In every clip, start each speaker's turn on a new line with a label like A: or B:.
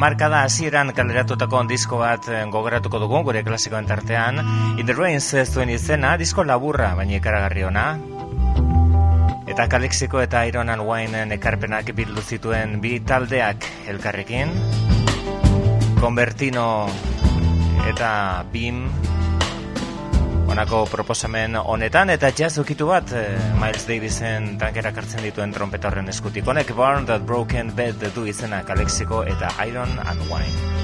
A: Hamarkada hasieran kaleratutako disko bat eh, gogoratuko dugu gure klasikoen tartean. In the Rains ez duen izena, disko laburra baina ikaragarri ona. Eta Kalexiko eta Iron and Wineen ekarpenak bildu zituen bi taldeak elkarrekin. Convertino eta Bim Honako proposamen honetan eta jazz ukitu bat eh, Miles Davisen tankerak hartzen dituen trompeta horren eskutik. Honek Born That Broken Bed du izena Kalexiko eta Iron and Wine.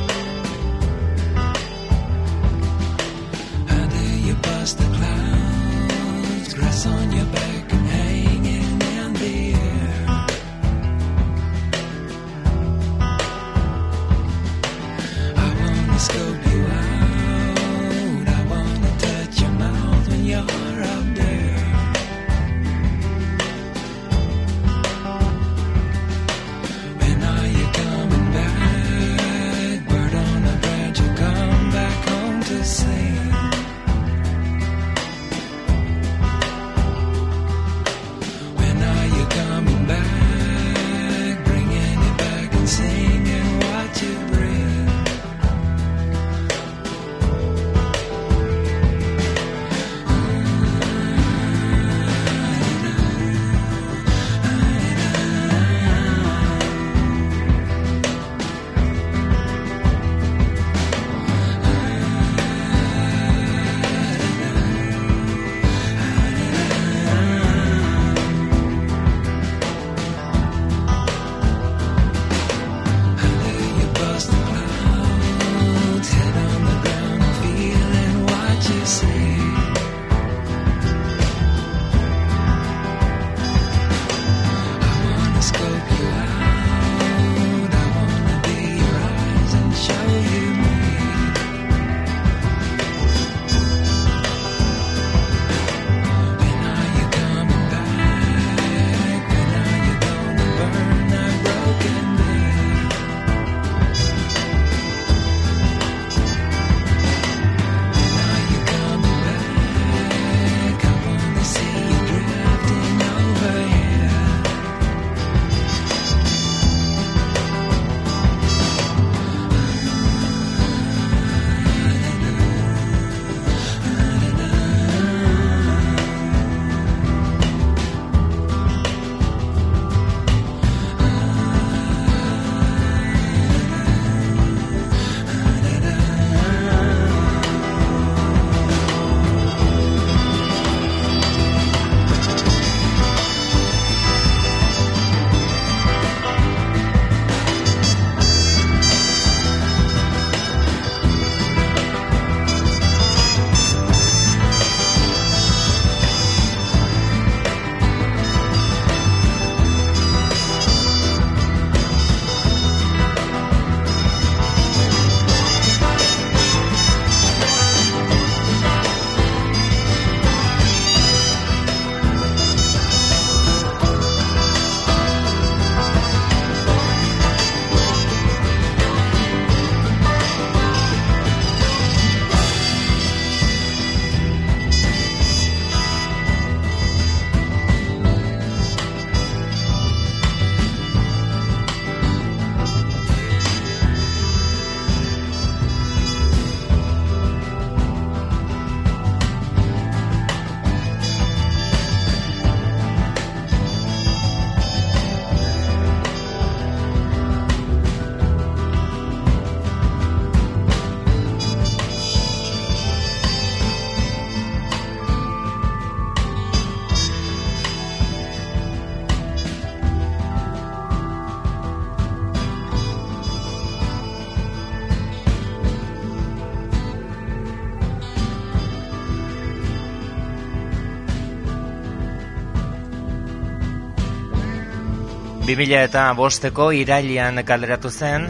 A: 2000 eta bosteko irailean kaleratu zen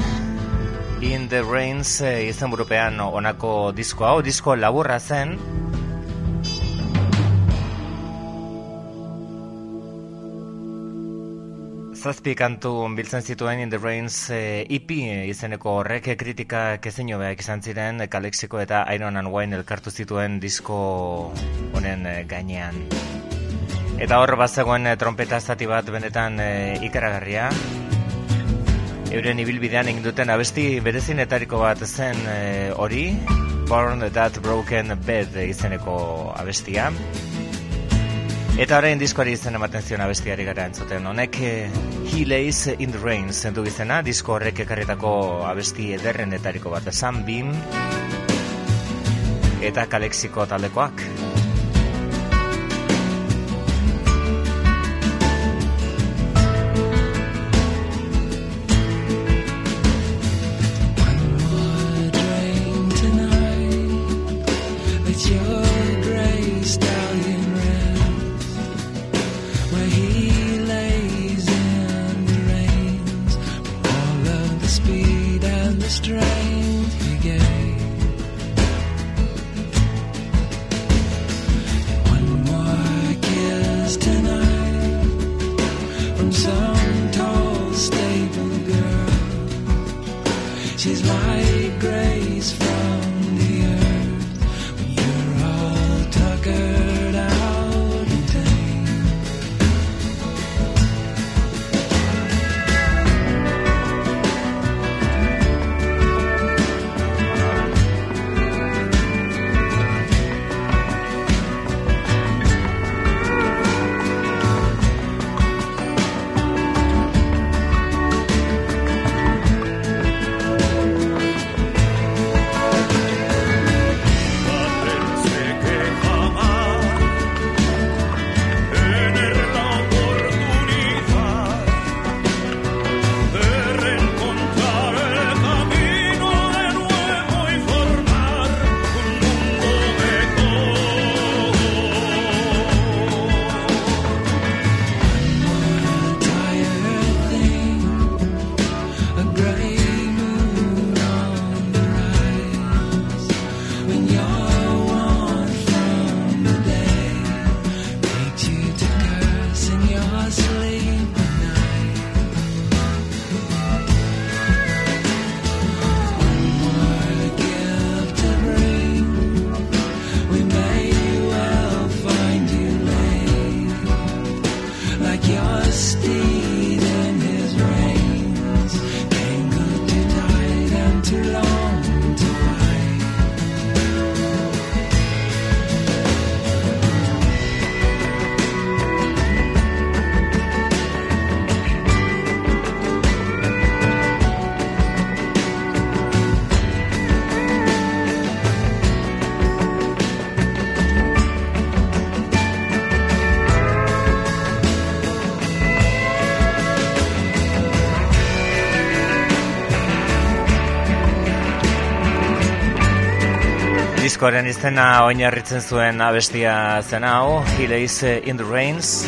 A: In the Rains e, izan burupean onako disko hau, disko laburra zen Zazpi kantu biltzen zituen In the Rains e, EP izeneko horrek kritika kezein hobeak izan ziren Kalexiko eta Iron and Wine elkartu zituen disko honen gainean. Eta hor bazegoen e, trompeta zati bat benetan e, ikaragarria. Euren ibilbidean egin duten abesti berezinetariko bat zen e, hori, Born That Broken Bed izeneko abestia. Eta orain diskoari izen ematen zion abestiari gara entzuten. Honek eh, He Lays in the Rain zentu izena, disko horrek ekarretako abesti ederrenetariko bat. Sunbeam eta Kalexiko taldekoak.
B: Speed and the strength
A: Diskoaren izena oinarritzen zuen abestia zen hau, He in the Rains.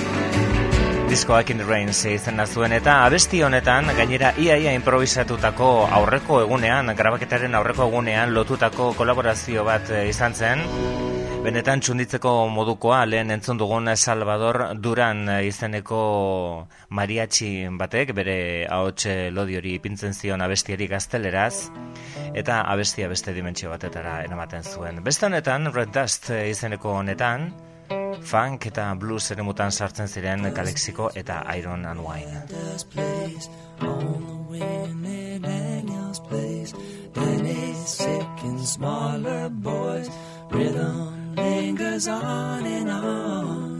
A: Diskoak in the Rains izena zuen eta abesti honetan gainera iaia improvisatutako aurreko egunean, grabaketaren aurreko egunean lotutako kolaborazio bat eh, izan zen. Benetan txunditzeko modukoa lehen entzun dugun Salvador Duran eh, izeneko mariachi batek bere ahots lodi hori ipintzen zion abestiari gazteleraz eta abestia beste dimentsio batetara eramaten zuen. Beste honetan, Red Dust izeneko honetan, funk eta blues ere mutan sartzen ziren Kalexiko eta Iron and Wine.
B: Smaller boys. Rhythm lingers on and. On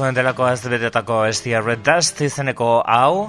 B: Groove delako azbetetako estia Red Dust izeneko hau.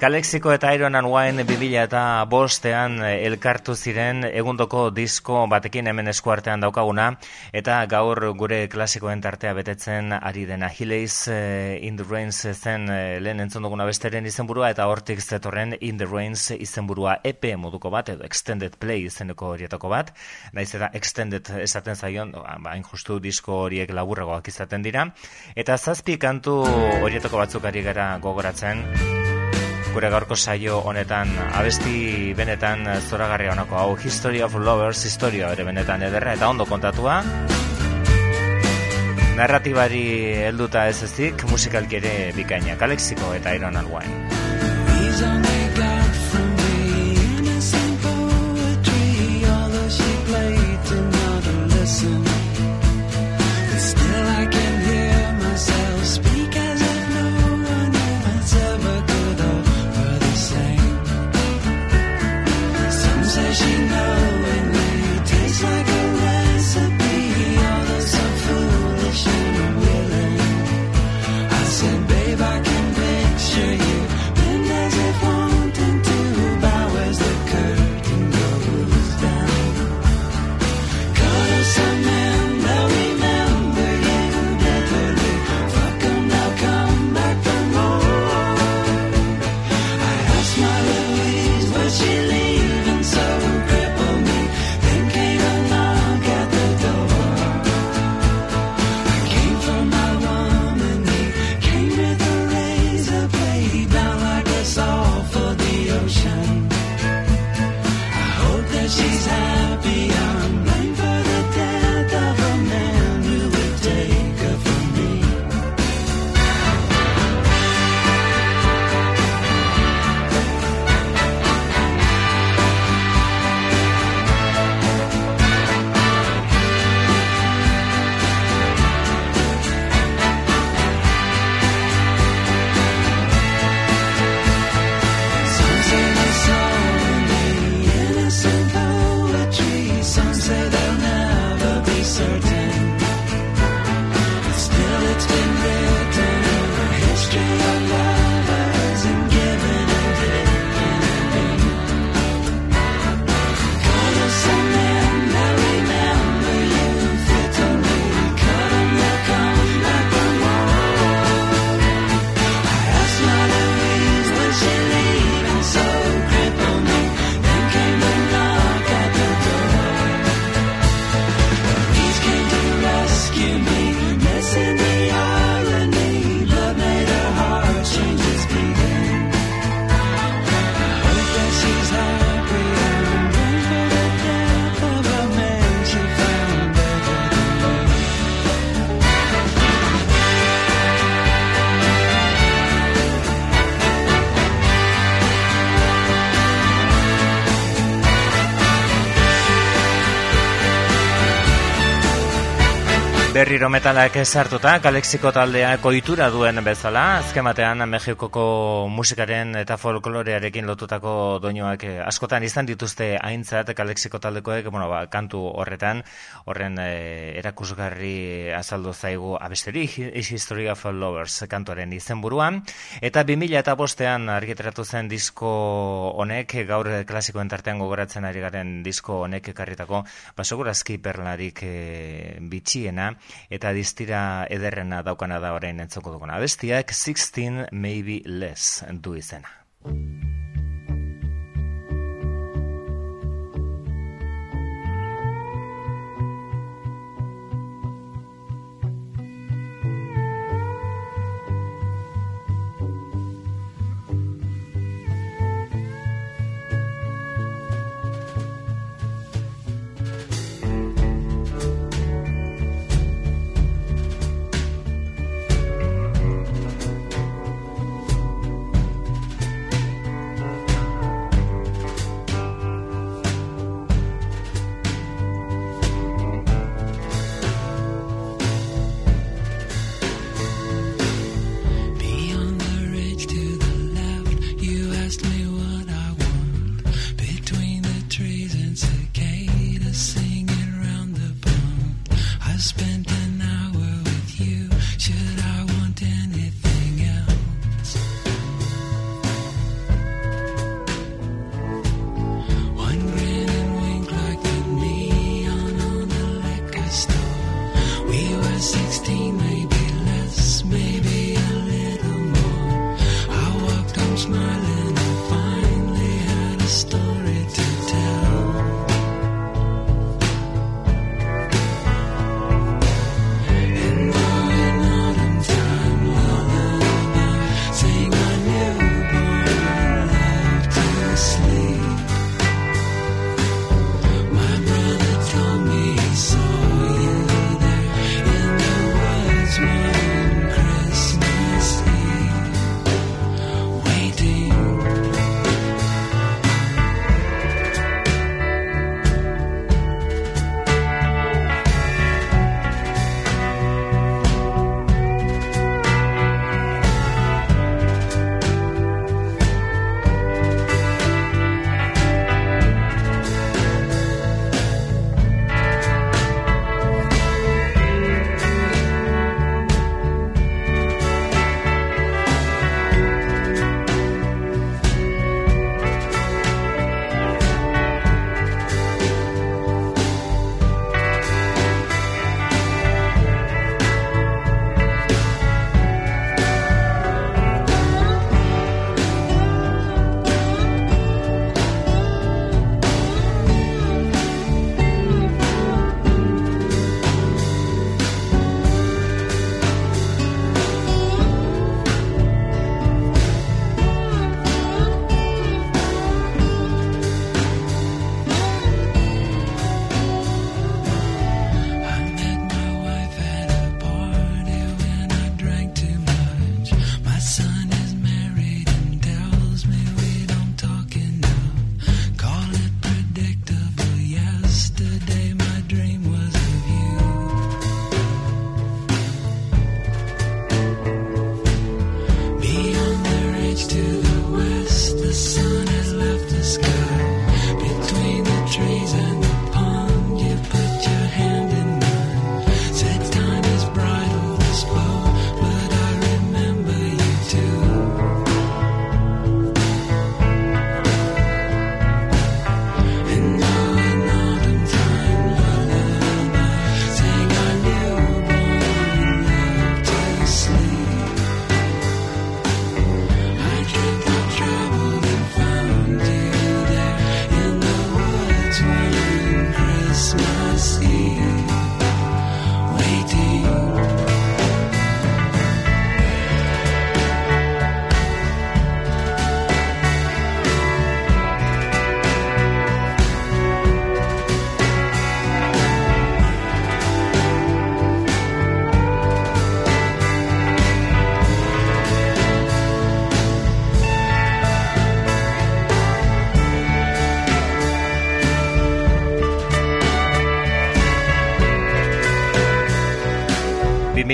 B: Kalexiko eta Iron and Wine 2000 eta bostean elkartu ziren egundoko disko batekin hemen eskuartean daukaguna eta gaur gure klasikoen tartea betetzen ari dena. Hileis in the Rains zen eh, lehen entzun duguna besteren izenburua eta hortik zetorren In the Rains izenburua EP moduko bat edo Extended Play izeneko horietako bat. Naiz eta Extended esaten zaion ba, hain justu disko horiek laburragoak izaten dira. Eta zazpi kantu horietako batzuk ari gara gogoratzen gure gaurko saio honetan. Abesti benetan zoragarria honako hau History of Lovers historia bere benetan ederra eta ondo kontatua. Narratibari helduta ez ezik musikalki ere bikaina Kalexiko eta Iron and Berriro metalak ezartuta, Kalexiko taldeak ohitura duen bezala, azken batean Mexikoko musikaren eta folklorearekin lotutako doinuak eh, askotan izan dituzte aintzat Kalexiko taldekoek, bueno, ba, kantu horretan, horren eh, erakusgarri azaldu zaigu abesteri, Is History of Lovers kantuaren izenburuan, eta 2000 eta bostean argiteratu zen disko honek, gaur klasikoen tartean gogoratzen ari garen disko honek ekarritako, basogurazki perlarik eh, bitxiena, eta distira ederrena daukana da orain entzoko duguna. Abestiak 16 maybe less du izena.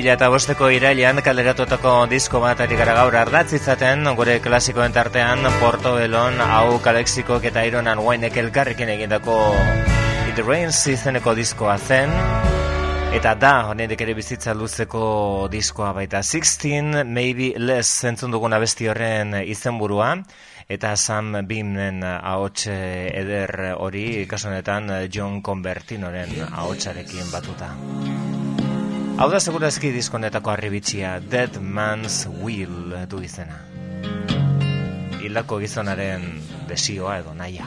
B: 2005ko irailean kaleratutako disko bat ari gara gaur ardatz izaten, gure klasikoen tartean Porto Elon, hau kalexikok eta ironan guainek elkarrekin egindako It Rains izeneko diskoa zen, Eta da, honenek ere bizitza luzeko diskoa baita. 16, maybe less zentzun duguna besti horren izenburua. Eta Sam Beamnen ahots eder hori, kasu honetan John Convertinoren ahotsarekin batuta. Hau da segurazki diskonetako arribitxia Dead Man's Will du izena. Hildako gizonaren desioa edo naia.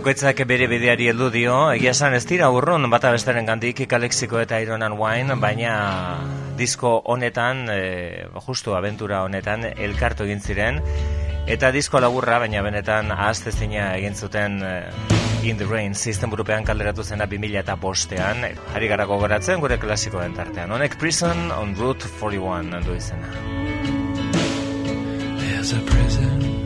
B: Bakoitzak bere bideari heldu dio, egia esan ez dira urrun bata bestaren gandik Kalexiko eta Iron and Wine, baina disko honetan, e, justu abentura honetan, elkartu egin ziren, eta disko laburra, baina benetan ahaztezina egin zuten e, In the Rain sistem burupean kalderatu zena 2000 eta bostean, ari gara gogoratzen gure klasikoen tartean. Honek Prison on Route 41 du izena.
C: There's a prison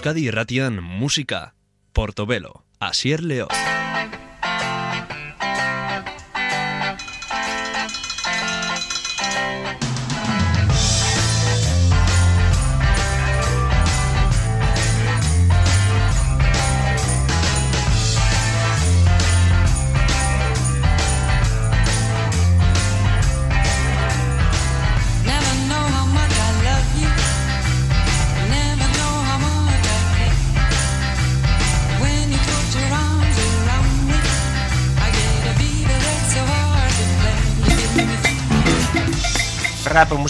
D: Euskadi irratian musika, Portobelo, Asier Leoz.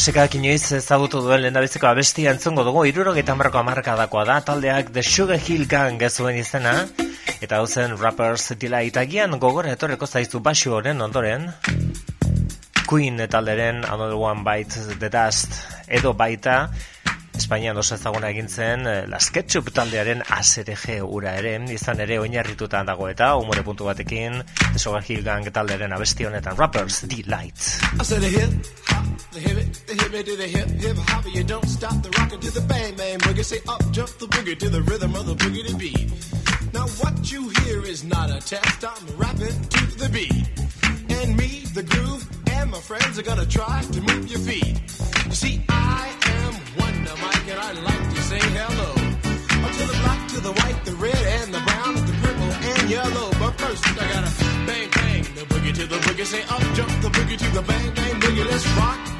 A: Musikak inoiz ezagutu duen lehendabiziko abestia entzungo dugu irurogeita marko amarkadakoa da taldeak The Sugar Hill Gang zuen izena eta hau zen Rappers Delight agian gogora etorreko zaizu basu honen ondoren. Queen talderen Another One Bite the Dust edo baita Espainian oso ezaguna egin zen eh, Las Ketchup taldearen ASRG ura ere izan ere oinarrituta dago eta umore puntu batekin Sugar Hill Gang taldearen abesti honetan Rappers Delight
E: the hip the hip it, the hip it to the hip hip hop. You don't stop the rockin' to the bang bang boogie. Say up jump the boogie to the rhythm of the boogie to beat. Now what you hear is not a test. I'm rapping to the beat, and me, the groove, and my friends are gonna try to move your feet. You see, I am Wonder Mike, and I like to say hello. Up to the black, to the white, the red, and the brown, the purple, and yellow. But first, I gotta bang bang the boogie to the boogie. Say up jump the boogie to the bang bang boogie. Let's rock.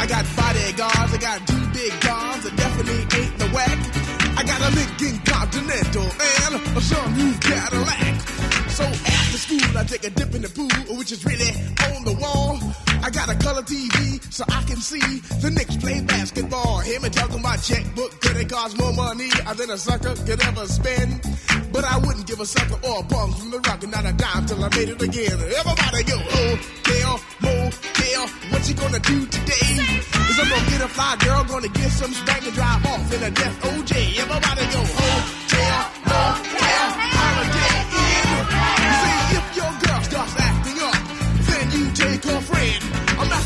F: I got bodyguards, I got two big guns, that definitely ain't the whack. I got a Lincoln Continental and a sunroof Cadillac. So after school, I take a dip in the pool, which is really on the wall. I got a color TV so I can see the Knicks play basketball. Hear me talking about checkbook, could it cost more money than a sucker could ever spend? But I wouldn't give a sucker or a bum from the rock and not a dime till I made it again. Everybody go, oh, hotel, motel, what you gonna do today? Is I'm gonna get a fly girl, gonna get some spank and drive off in a death OJ. Everybody go, oh, hotel, motel,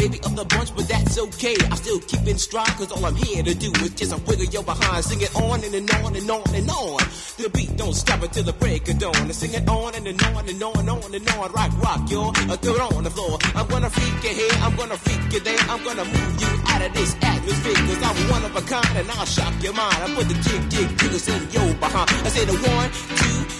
G: baby of the bunch, but that's okay. I'm still keep in stride, cause all I'm here to do is just a wiggle your behind. Sing it on and, and on and on and on. The beat don't stop until the break of dawn. I sing it on and, and on and on and on and on. Rock, rock. Uh, throw it on the floor. I'm gonna freak you here, I'm gonna freak you there. I'm gonna move you out of this atmosphere, cause I'm one of a kind and I'll shock your mind. I put the jig, jig, jiggles in your behind. I say the one, two,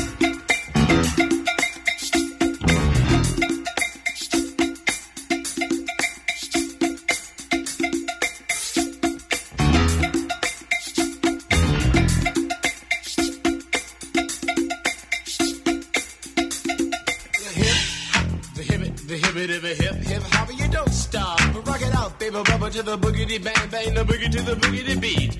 E: Out, bubba to the boogity bang bang, the boogie to the boogity beat.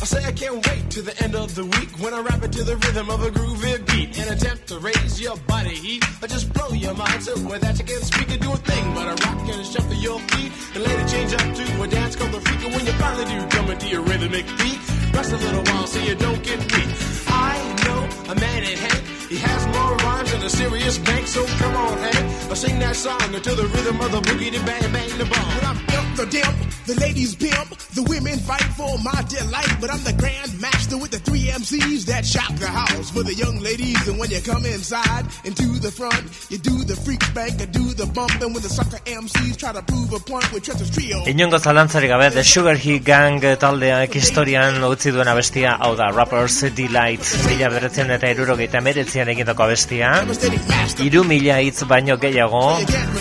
E: I say I can't wait to the end of the week when I rap it to the rhythm of a groovy beat and attempt to raise your body heat or just blow your mind so with that you can't speak and do a thing but a rock and a shuffle your feet and later change up to a dance called the freak and when you finally do come into your rhythmic beat rest a little while so you don't get weak. I know a man named Hank. He has more rhymes than a serious bank, so come on, Hank. I'll sing that song until the rhythm of the boogie, the bang, bang, the bomb.
F: But I'm imp the dimp, the ladies pimp, the women fight for my delight. But I'm the grand master with the three MCs that shock the house for the young ladies. And when you come inside and to the front, you do the freak spank, and do the bump. And when the sucker MCs try to prove a point with Trevor's trio.
A: Inongo zalantzarik gabe, The Sugar Hill Gang taldeak historian utzi duena bestia, hau da, Rappers Delight, mila beretzen eta erurogeita meretzian
F: Devastating master.
A: iru mila hitz baino gehiago,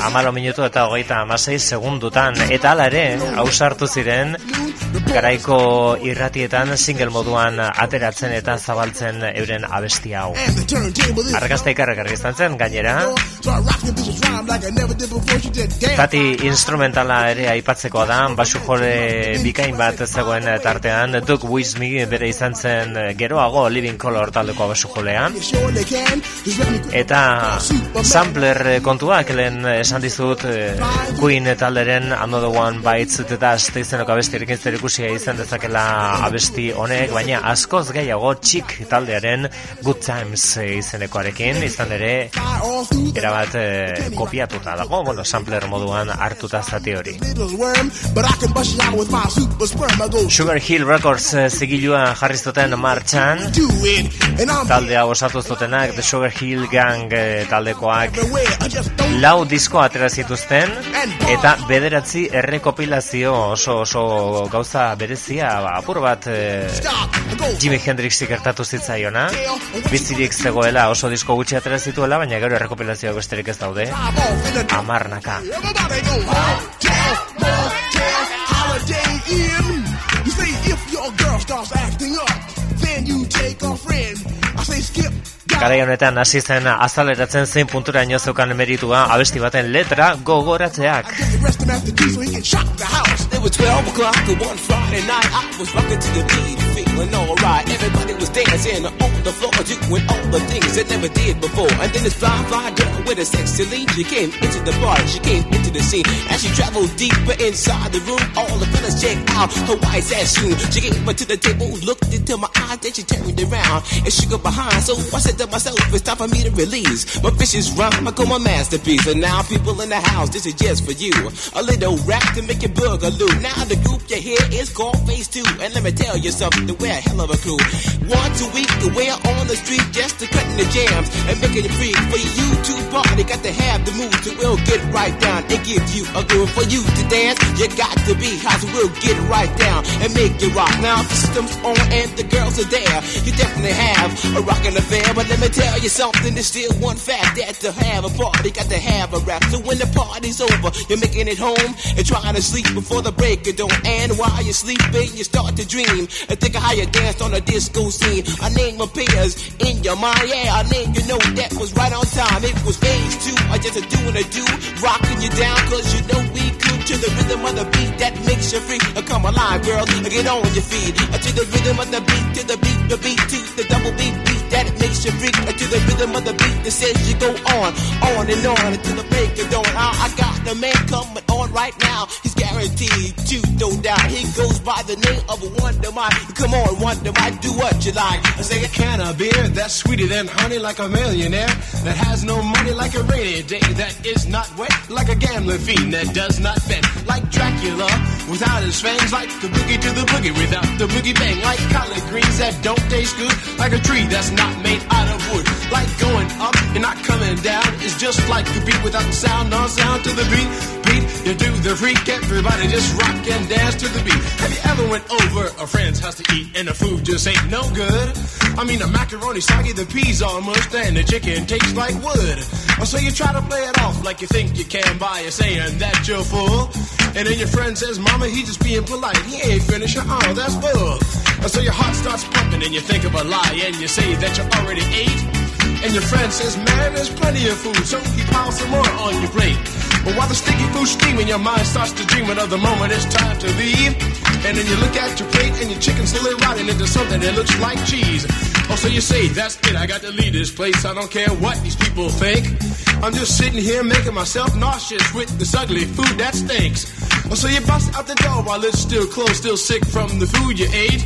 A: amalo minutu eta hogeita amasei segundutan, eta hala ere, hausartu ziren, garaiko irratietan single moduan ateratzen eta zabaltzen euren abestia hau. Argazta ikarrekarri izan zen, gainera,
F: So I rock the bitches rhyme like I never did before. She did damn.
A: Zati instrumentala ere aipatzekoa da, basu jole bikain bat zegoen tartean, Doug Wismi bere izan zen geroago Living Color taldeko basu jolean. Eta sampler kontuak lehen esan dizut eh, Queen talderen Another One Bites eta azte izeneko abestirekin zer ikusia izan dezakela abesti honek, baina askoz gehiago txik taldearen Good Times eh, izenekoarekin, izan ere erabat eh, kopiatuta dago, bueno, sampler moduan hartuta zati hori. Sugar Hill Records eh, zigilua jarri zuten martxan, taldea osatu zutenak, The Sugar Hill Gang eh, taldekoak, lau disko atera zituzten, eta bederatzi errekopilazio oso oso gauza berezia, ba, apur bat
F: go
A: Jimi Hendrix gertatu zitzaiona, bizirik zegoela oso disko gutxi atera zituela, baina gero errekopilazioak besterik ez daude, amarnaka.
F: Girl starts acting up, then you take a friend. I say skip.
A: Garai honetan hasi zen azaleratzen zein punturaino zeukan meritua abesti baten letra gogoratzeak.
F: Get the rest of him after tea so he can shock the house.
H: It was 12 o'clock on one Friday night. I was rocking to the beat, feeling alright. Everybody was dancing on the floor, doing all the things they never did before. And then this fly, fly girl with a sexy lean, she came into to the table, looked into my eyes, then she turned around and shook her behind. So I said myself, it's time for me to release my vicious rhyme. I call my masterpiece. And now people in the house, this is just for you. A little rap to make you boogaloo. Now the group you hear is called Phase 2. And let me tell you something, we're a hell of a crew. Once a week, we're on the street just to cutting the jams and making it free. For you to party, got to have the mood to we'll get right down and give you a groove. For you to dance, you got to be hot, so we'll get right down and make you rock. Now the system's on and the girls are there. You definitely have a rockin' affair, but let me tell you something. There's still one fact that to have a party, got to have a rap. So when the party's over, you're making it home and trying to sleep before the break of dawn. And while you're sleeping, you start to dream and think of how you danced on a disco scene. A name appears in your mind, yeah. A name you know that was right on time. It was phase two, I just a doing a do, rocking you down, cause you know we could to the rhythm of the beat that makes you free. Uh, Come alive, girl, uh, get on your feet. Uh, To the rhythm of the beat, to the beat, the beat, to the double beat, beat that makes you freak. To the rhythm of the beat that says you go on, on and on until the break of dawn. I, got the man coming on on right now. He's guaranteed to, no doubt. He goes by the name of Wonder Mike. Come on, Wonder Mike, do what you like.
E: I say a can of beer that's sweeter than honey, like a millionaire that has no money, like a rainy day that is not wet, like a gambling fiend that does not bet, like Dracula without his fangs, like the boogie to the boogie without the boogie bang, like collard greens that don't taste good, like a tree that's not made out of like going up and not coming down. It's just like a beat without the sound, no sound to the beat. You do the freak, everybody just rock and dance to the beat. Have you ever went over a friend's house to eat and the food just ain't no good? I mean, the macaroni soggy, the peas all mushed, and the chicken tastes like wood. So you try to play it off like you think you can by saying that you're full. And then your friend says, Mama, he just being polite. He ain't finished. Oh, that's bull. So your heart starts pumping and you think of a lie and you say that you already ate. And your friend says, man, there's plenty of food, so he piles some more on your plate. But while the sticky food's steaming, your mind starts to dreaming of the moment it's time to leave. And then you look at your plate and your chicken's slowly rotting into something that looks like cheese. Oh, so you say, that's it, I got to leave this place. I don't care what these people think. I'm just sitting here making myself nauseous with this ugly food that stinks. Oh, so you bust out the door while it's still closed, still sick from the food you ate.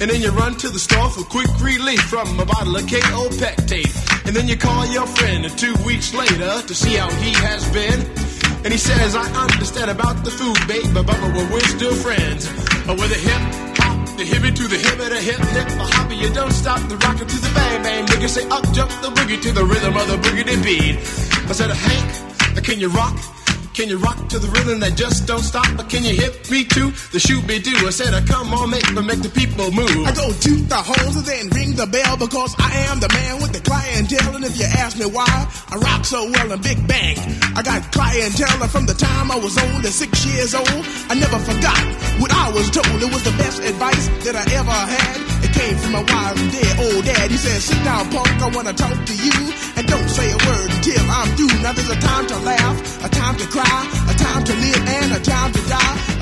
E: And then you run to the store for quick relief from a bottle of KO Pectate. And then you call your friend two weeks later to see how he has been. And he says, I understand about the food, babe, but, we're still friends. But with a hip hop, the hippie to the hip, the hip hip, a hopper, you don't stop the rocket to the bang bang. Nigga say up jump the boogie to the rhythm of the boogie beat. I said, Hank, can you rock? Can you rock to the rhythm that just don't stop? Or can you hit me to the shoot me do? I said, I come on, make but make the people move.
F: I go toot the horns and then ring the bell because I am the man with the clientele. And if you ask me why I rock so well in Big Bang, I got clientele from the time I was on to six years old. I never forgot what I was told. It was the best advice that I ever had. It came from my wise and dead old dad. He said, sit down, punk, I wanna talk to you. And don't say a word until I'm through. Now there's a time to laugh, a time to cry, a time to live and a time to die,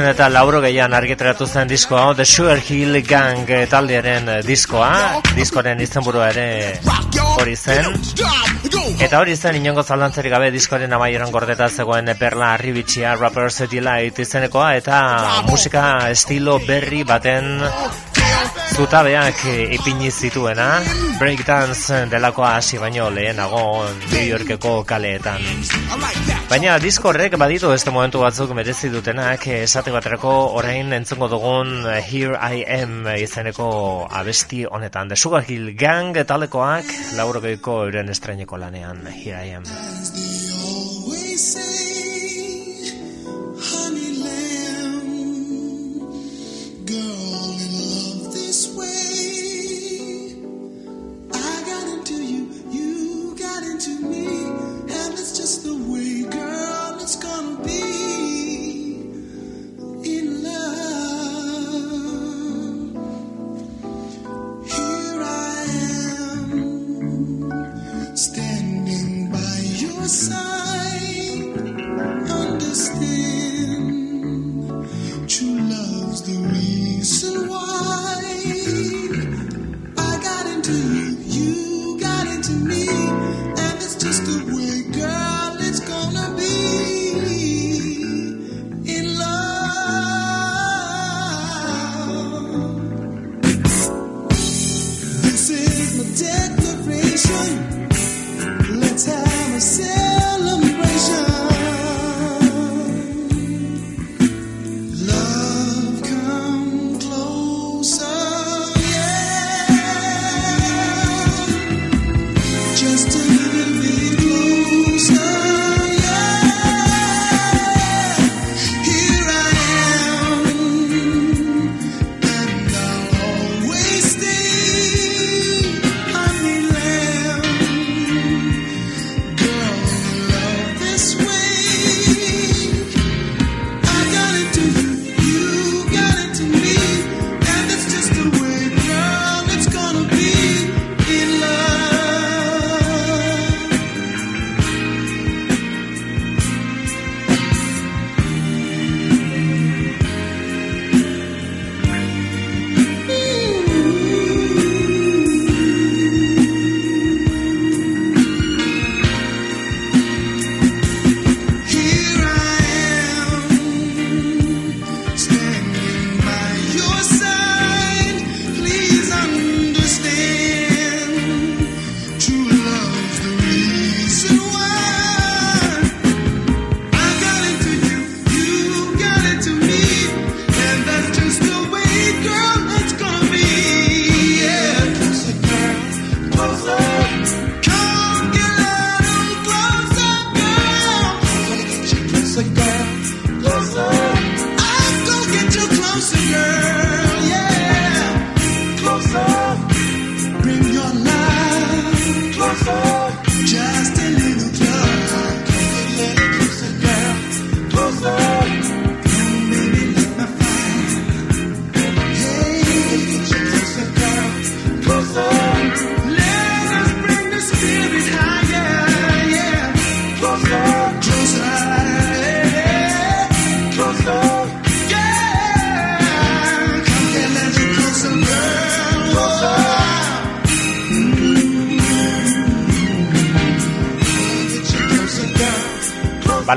A: Bila bederatzen eta lauro gehian argitaratu zen diskoa, The Sugar Hill Gang eh, taldearen eh, diskoa, diskoaren izenburua ere hori zen. Eta hori zen inongo zalantzarik gabe diskoaren amaieran gordeta zegoen Perla Arribitxia Rappers Delight izenekoa eta musika estilo berri baten zutabeak eh, ipini zituena breakdance delakoa hasi baino lehenago New Yorkeko kaleetan. Baina disko horrek baditu beste momentu batzuk merezi dutenak eh, esate baterako orain entzungo dugun eh, Here I Am izeneko abesti honetan The Sugar Hill Gang talekoak laurogeiko euren estraineko lanean Here I Am.
I: the way, girl, it's gonna be in love. Here I am, standing by your side.
J: Understand, true love's the reason why I got into you, you got into me, and it's just the way.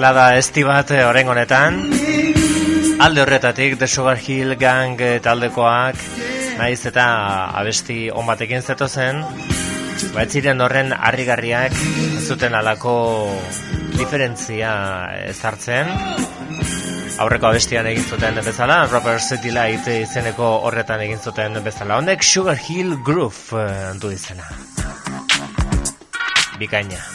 A: balada esti bat eh, oren honetan. Alde horretatik The Sugar Hill Gang eh, taldekoak naiz eta abesti on batekin zeto zen baitziren horren harrigarriak zuten alako diferentzia ezartzen. Aurreko abestian egin zuten bezala Robert City Light izeneko horretan egin zuten bezala. Honek Sugar Hill Groove eh, du izena. Bikaina.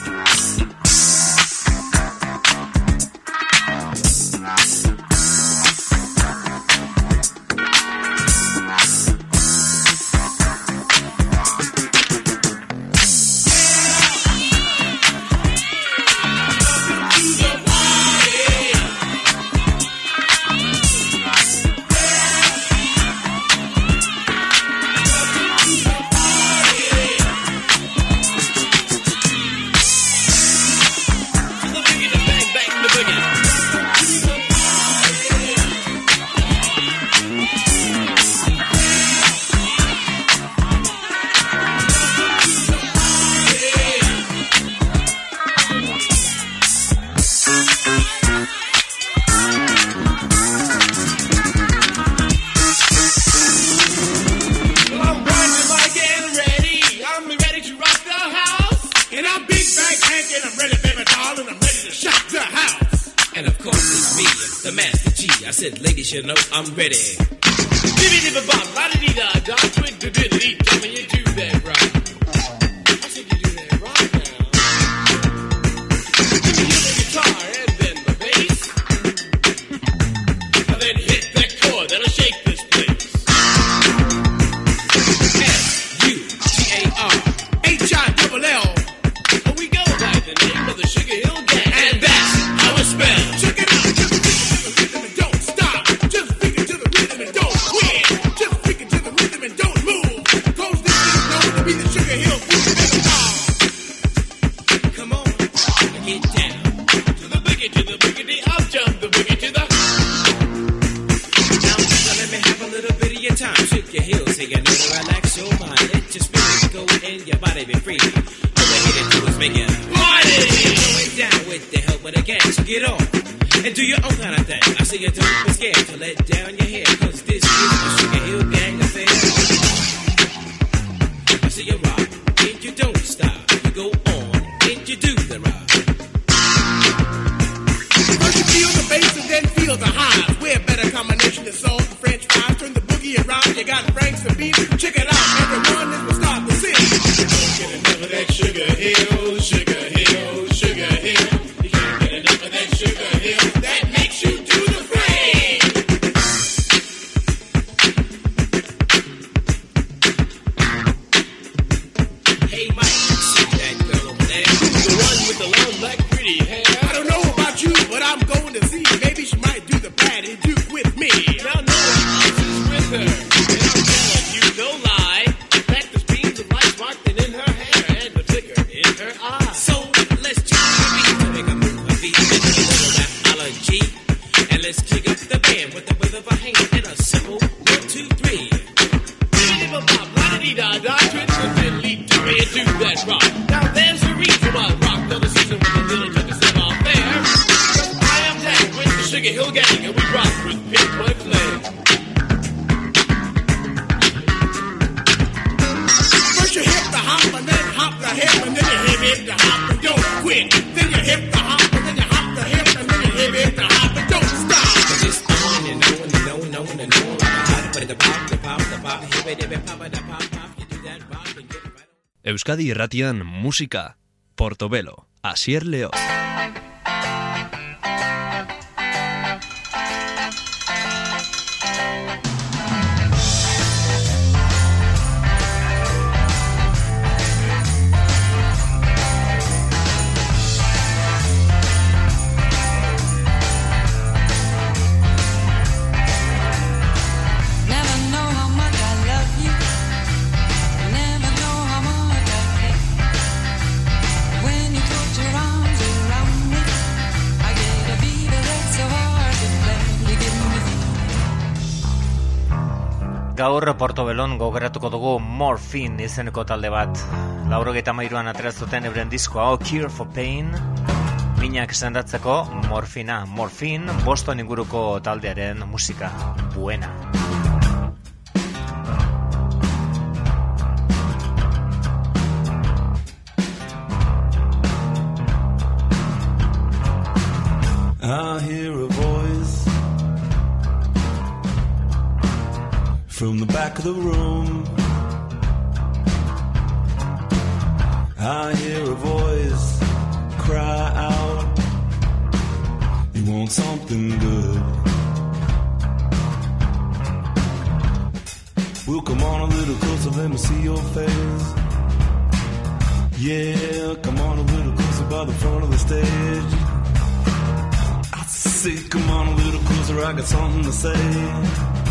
G: I'm ready. hop and then hop the hip and
K: Euskadi Irratian Música Portobelo Asier León
A: Gaur Portobelon gogoratuko dugu Morphine izeneko talde bat. Laurogeita mairuan aterazuten euren diskoa, O Cure for Pain, minak sendatzeko morfina. Morphine, Boston inguruko taldearen musika. Buena.
I: I hear a voice from the back of the room. I hear a voice cry out, You want something good? We'll come on a little closer, let me see your face. Yeah, come on a little closer by the front of the stage. I say, come on a little closer, I got something to say.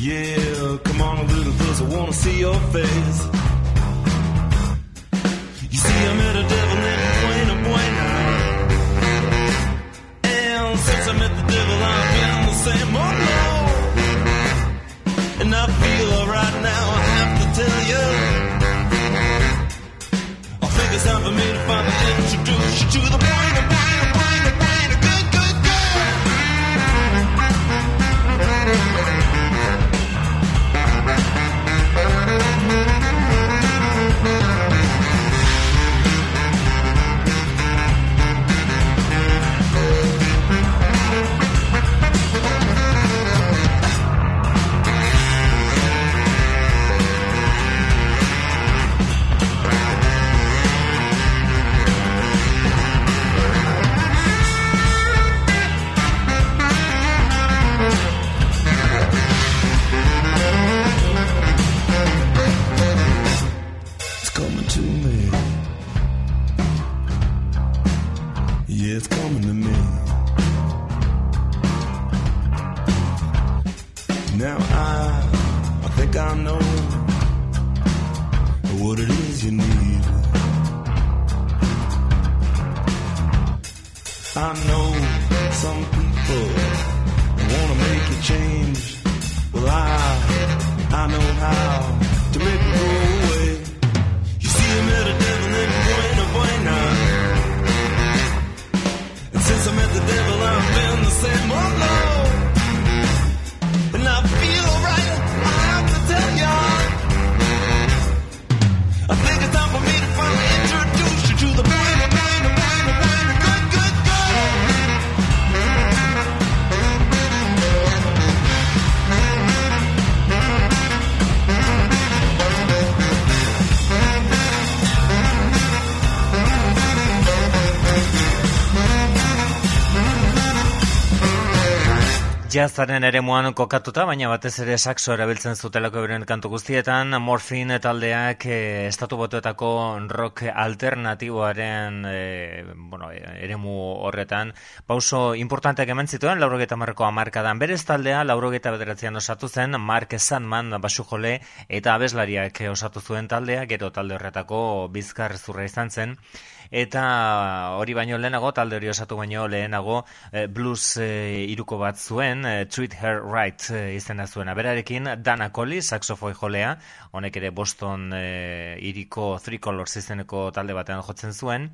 I: Yeah, come on little closer, I wanna see your face. You see, I met a devil named Buena Buena. And since I met the devil, I've been the same, oh no. And I feel alright now, I have to tell you. I think it's time for me to finally introduce you to the Buena Buena would
A: Jazzaren ere muan kokatuta, baina batez ere saxo erabiltzen zutelako beren kantu guztietan, Morphine taldeak eh, estatu botuetako rock alternatiboaren eh, bueno, eremu horretan, pauso importanteak eman zituen, laurogeta marreko amarkadan. Berez taldea, laurogeta bederatzean osatu zen, Mark Sandman basu jole eta abeslariak osatu zuen taldea, gero talde horretako bizkar zurra izan zen, eta hori baino lehenago, talde hori osatu baino lehenago, eh, blues eh, iruko bat zuen, eh, Treat Her Right eh, izena zuena. Berarekin, Dana Collie, saxofoi jolea, honek ere Boston eh, iriko Three Colors izeneko talde batean jotzen zuen,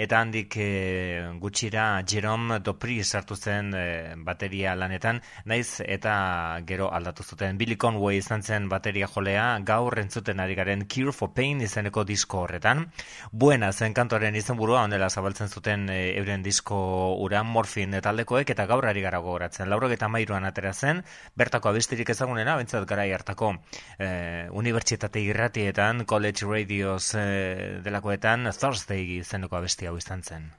A: eta handik eh, gutxira Jerome Dopri sartu zen eh, bateria lanetan, naiz eta gero aldatu zuten. Billy Conway izan zen bateria jolea, gaur entzuten ari garen Cure for Pain izeneko disko horretan. Buena zen kantoren izenburua honela zabaltzen zuten e, euren disko ura morfin taldekoek eta gaur ari gara gogoratzen. Laurogeta mairuan atera zen, bertako abestirik ezagunena, bentsat garai hartako e, unibertsitate irratietan, college radios e, delakoetan, Thursday izeneko abesti hau izan zen.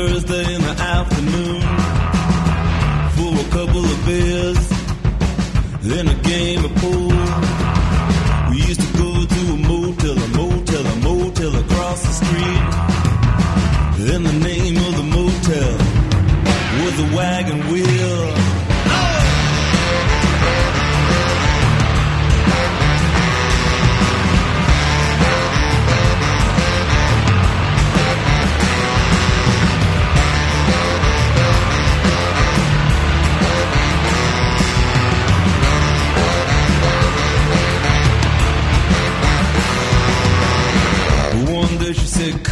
I: Thursday,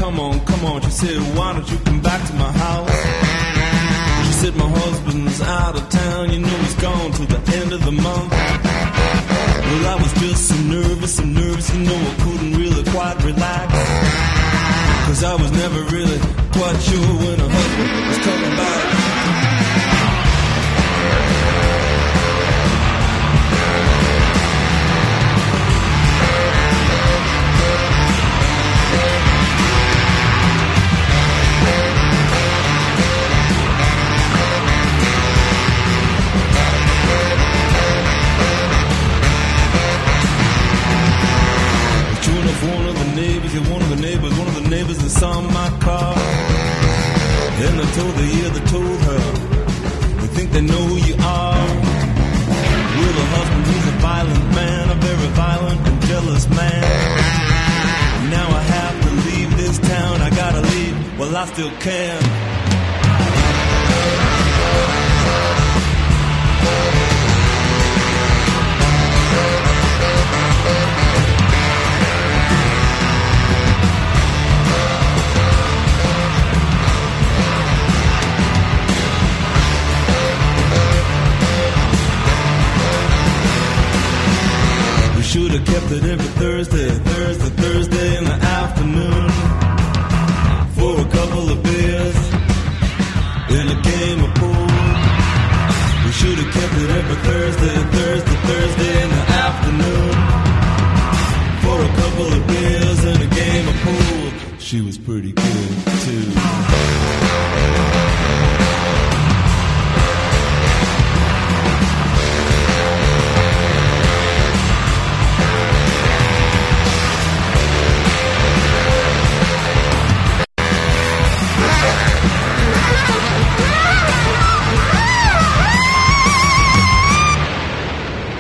I: Come on, come on. She said, Why don't you come back to my house? She said, My husband's out of town. You know he's gone to the end of the month. Well, I was just so nervous, so nervous, you know I couldn't really quite relax. Cause I was never really quite sure when her husband was coming back. Neighbors, that saw my car. And I told the yeah, they told her, they think they know who you are. Well, her husband, he's a violent man, a very violent and jealous man. Now I have to leave this town, I gotta leave, well, I still can. Should have kept it every Thursday, Thursday, Thursday in the afternoon for a couple of beers in a game of pool. We should have kept it every Thursday, Thursday, Thursday in the afternoon for a couple of beers and a game of pool. She was pretty good too.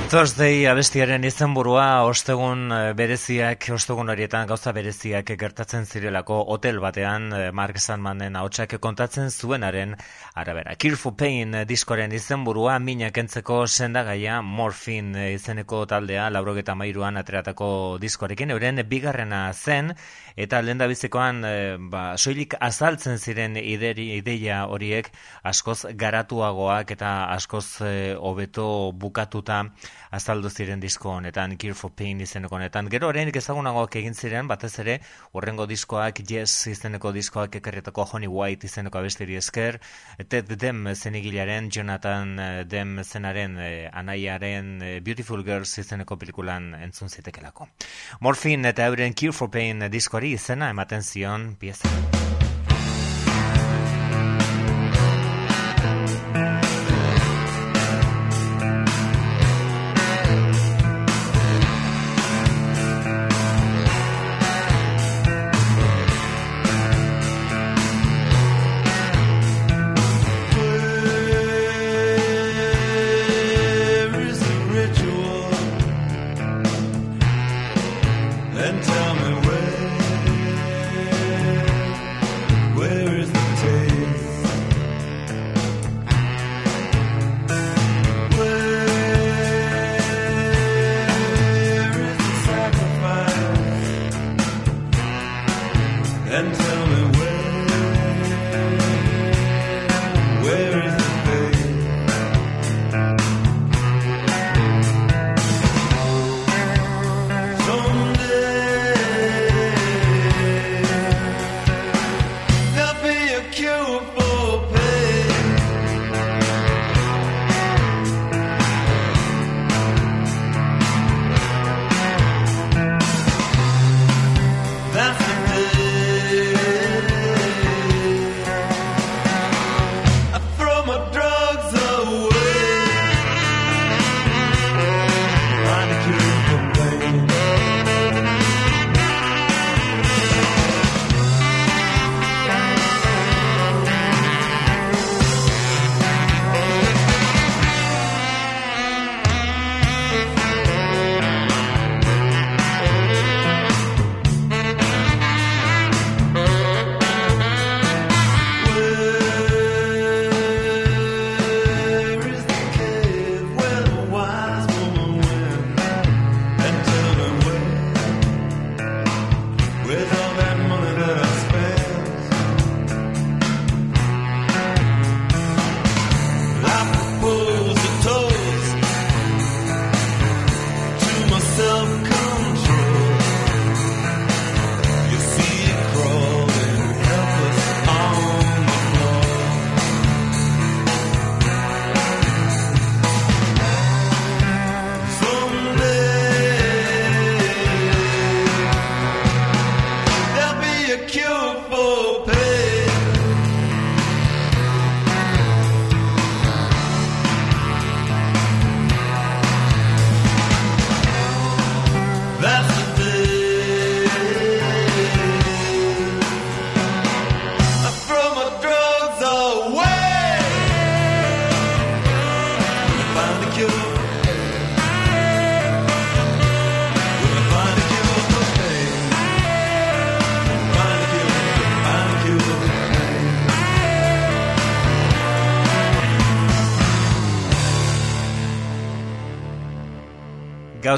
A: Thursday abestiaren izenburua ostegun eh, bereziak, ostegun horietan gauza bereziak gertatzen zirelako hotel batean eh, Mark Sandmanen ahotsak kontatzen zuenaren arabera. For Pain eh, diskoren izenburua minak entzeko sendagaia Morphine izeneko taldea laurogeta mairuan ateratako diskorekin euren bigarrena zen eta bizikoan ba, soilik azaltzen ziren ideri, ideia horiek askoz garatuagoak eta askoz hobeto bukatuta azaldu ziren disko honetan, Gear for Pain izeneko honetan. Gero oraindik ezagunagoak egin ziren, batez ere, horrengo diskoak, Yes izeneko diskoak ekarrietako Honey White izeneko abesteri esker, Ted Dem zenigilaren, Jonathan eh, Dem zenaren eh, anaiaren eh, Beautiful Girls izeneko pelikulan entzun zitekelako. Morphine eta euren Cure for Pain diskoari izena ematen zion pieza.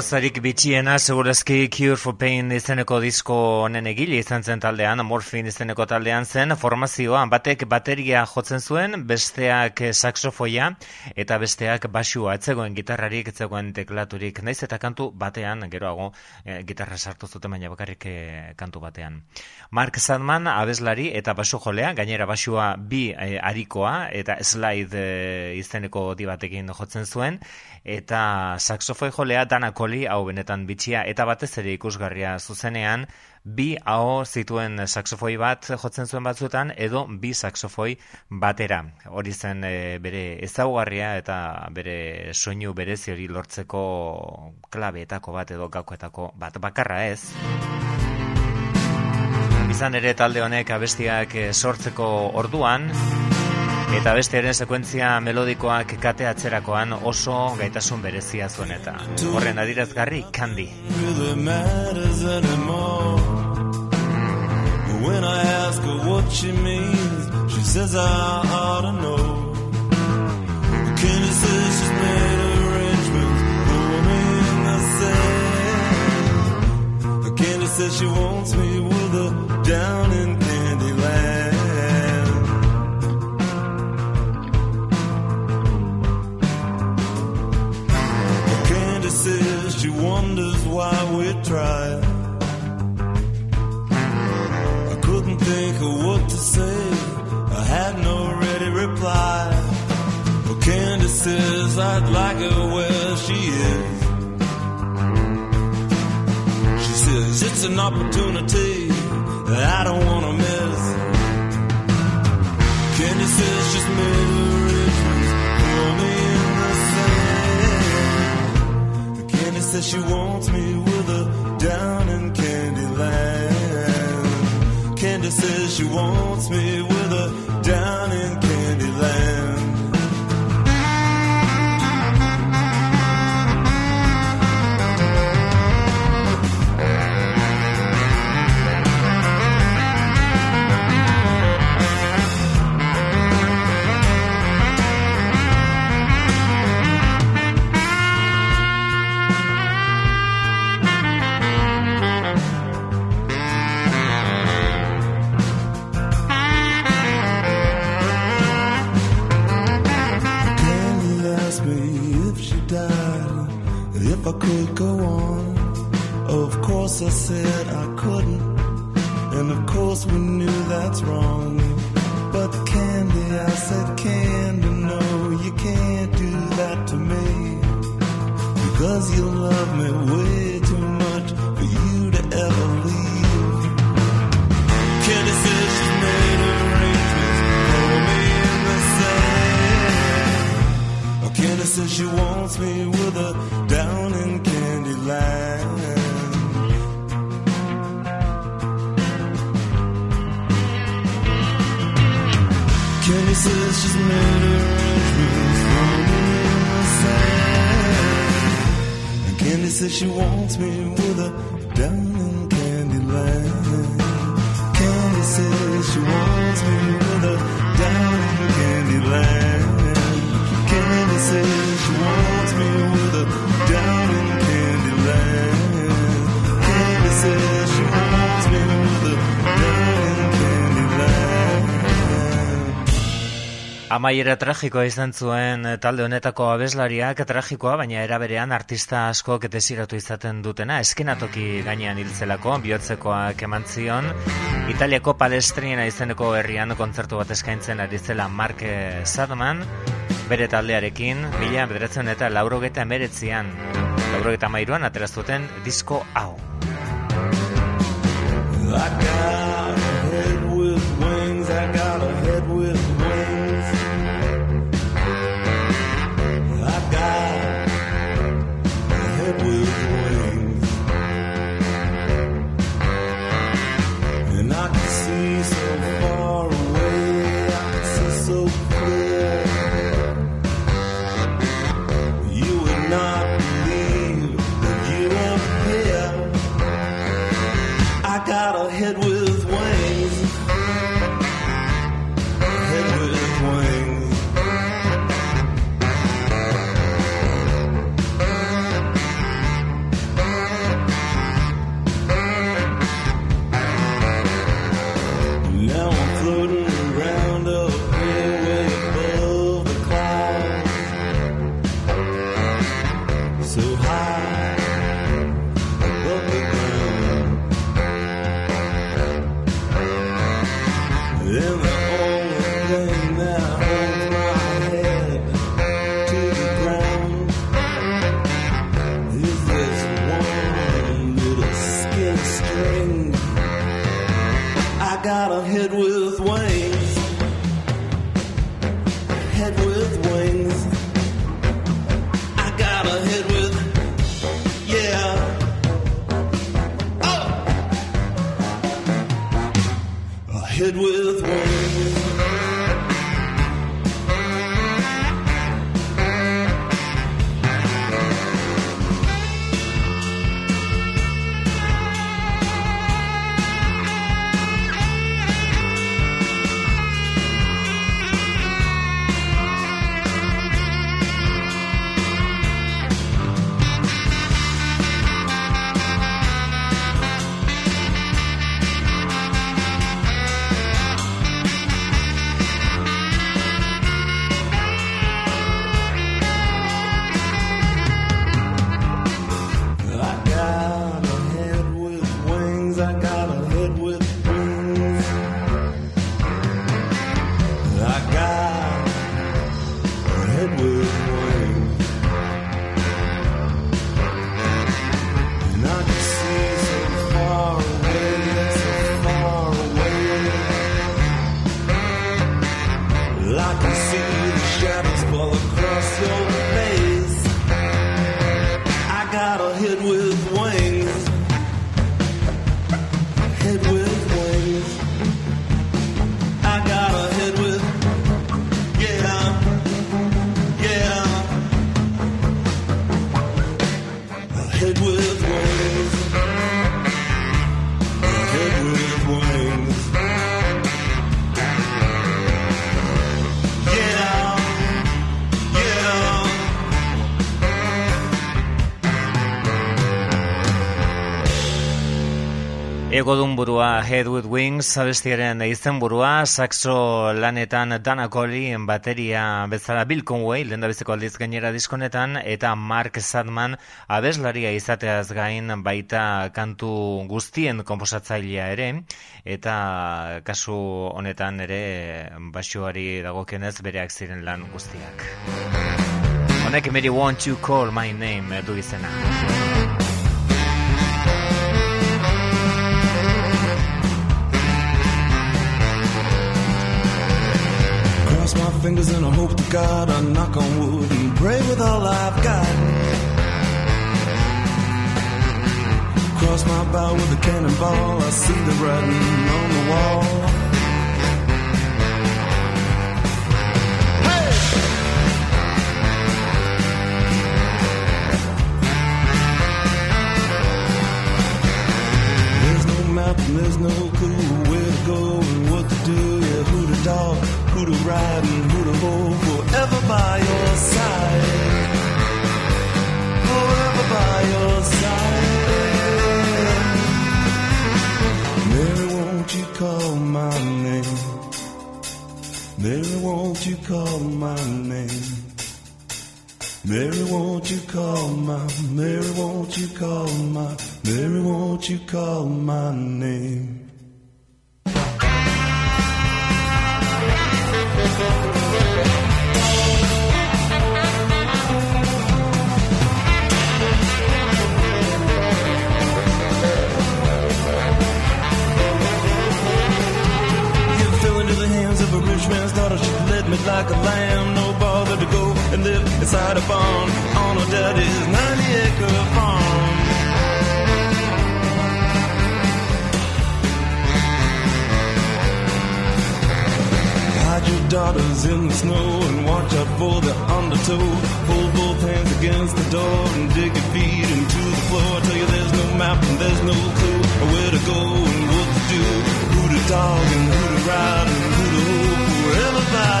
A: Gauzarik bitxiena, segurazki Cure for Pain izeneko disko honen egile izan zen taldean, Morphine izeneko taldean zen, formazioa batek bateria jotzen zuen, besteak saxofoia, eta besteak basua, etzegoen gitarrarik, etzegoen teklaturik, naiz eta kantu batean, geroago, e, gitarra sartu zuten, baina bakarrik e, kantu batean. Mark Sadman, abeslari eta basu jolea, gainera basua bi e, arikoa, eta slide e, izeneko di batekin jotzen zuen, eta saxofoi jolea Dana Coli, hau benetan bitxia, eta batez ere ikusgarria zuzenean, bi hau zituen saxofoi bat jotzen zuen batzuetan, edo bi saxofoi batera. Hori zen e, bere ezaugarria eta bere soinu berezi hori lortzeko klabeetako bat edo gaukoetako bat bakarra ez. Izan ere talde honek abestiak eh, sortzeko orduan, Eta bestearen sekuentzia melodikoak kate atzerakoan oso gaitasun berezia zuen eta horren adirazgarri kandi.
I: When I ask her what she means, she says I ought to know. Candy says she's made arrangements in the sand. Candy says she wants me with her down in She wonders why we tried. I couldn't think of what to say. I had no ready reply. Well, Candy says I'd like her where she is. She says it's an opportunity that I don't want to miss. Candy says she's made says she wants me with her down in Candyland. Candy says she wants me with could go on. Of course I said I couldn't, and of course we knew that's wrong. But Candy, I said, Candy, no, you can't do that to me. Because you love me way Candy says she wants me with her down in Candyland. Candy says she's made arrangements for me in the sand. And Candy says she wants me with her down in Candyland. Candy says she wants me with her down in Candyland. Candy says she wants me with her down in Candyland. Candy says she wants me with her down in Candyland.
A: Amaiera tragikoa izan zuen eh, talde honetako abeslariak tragikoa, baina eraberean artista askok desiratu izaten dutena, eskenatoki gainean hiltzelako, bihotzekoak eman zion, Italiako Palestrina izeneko herrian kontzertu bat eskaintzen ari zela Mark Sadman, bere taldearekin, mila bederatzen eta laurogeta emeretzian, laurogeta mairuan ateraztuten disko hau.
I: I got a head with wings. I got head was Edward.
A: Egodun burua Head with Wings, abestiaren izen burua, saxo lanetan Dana Coley, bateria bezala Bill Conway, lehen aldiz gainera diskonetan, eta Mark Sadman abeslaria izateaz gain baita kantu guztien komposatzailea ere, eta kasu honetan ere basioari dagokenez bereak ziren lan guztiak. Honek Mary Want You Call My Name du izena.
I: Fingers and I hope to God I knock on wood and pray with all I've got. Cross my bow with a cannonball, I see the writing on the wall. Hey! There's no map and there's no clue where to go and what to do. Yeah, who to dog, who to ride and who to hold forever by your side. Forever by your side. Mary, won't you call my name? Mary, won't you call my name? Mary, won't you call my, Mary, won't you call my, Mary, won't you call my name? Of a rich man's daughter. She led me like a lamb, no bother to go and live inside a barn on her daddy's 90 acre farm. Hide your daughters in the snow and watch out for the undertow. Hold both hands against the door and dig your feet into the floor. I tell you there's no map and there's no clue where to go and what to do. Who to dog and who to ride and who. Forever by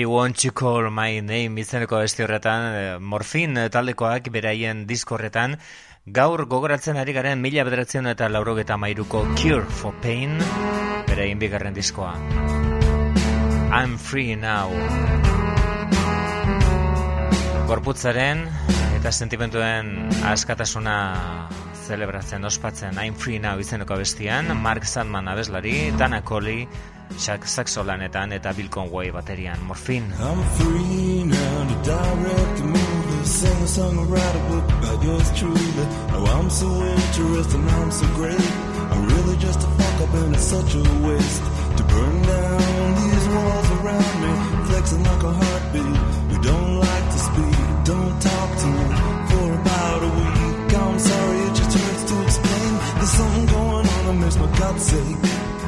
I: Mary Won't You Call My Name
A: izeneko beste horretan, eh, morfin taldekoak beraien disko horretan, gaur gogoratzen ari garen mila bederatzen eta laurogeta mairuko Cure for Pain, beraien bigarren diskoa. I'm free now. Gorputzaren eta sentimentuen askatasuna zelebratzen ospatzen I'm free now izeneko bestian, Mark Sandman abeslari, Dana Coley, Shaq saxolanetan eta Bill Conway baterian, Morphine.
I: I'm free now to direct a movie, sing a song, or write a book about yours truly. Oh, I'm so interesting, I'm so great. I'm really just a fuck up and it's such a waste to burn down these walls around me, flexing like a heartbeat. We don't like to speak, don't talk to me for about a week. I'm sorry, it just hurts to explain. There's something going on that makes my gut ache.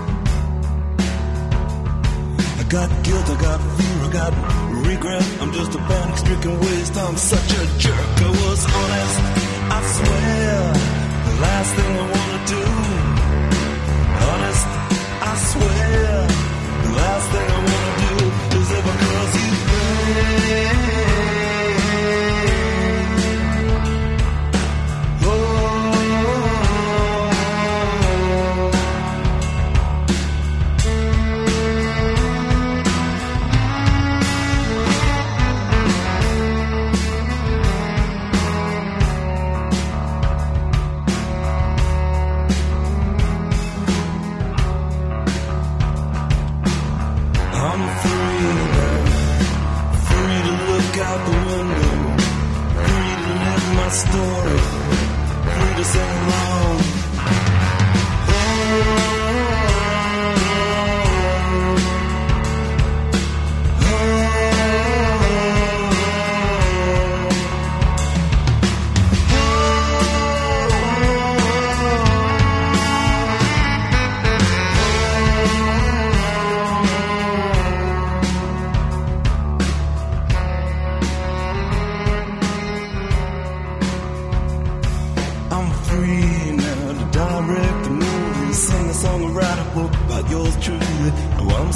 I: Got guilt, I got fear, I got regret. I'm just a panic stricken waste. I'm such a jerk. I was honest, I swear. The last thing I wanna do. Honest, I swear. The last thing I wanna story through the same line.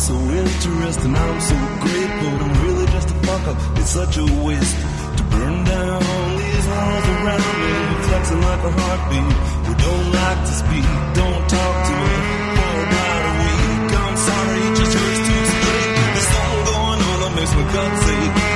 I: So interesting. I'm so but I'm really just a fuck up. It's such a waste to burn down these walls around me, flexing like a heartbeat. We don't like to speak, don't talk to me for about a week. I'm sorry, it just hurts to explain. There's something going on that makes my guts ache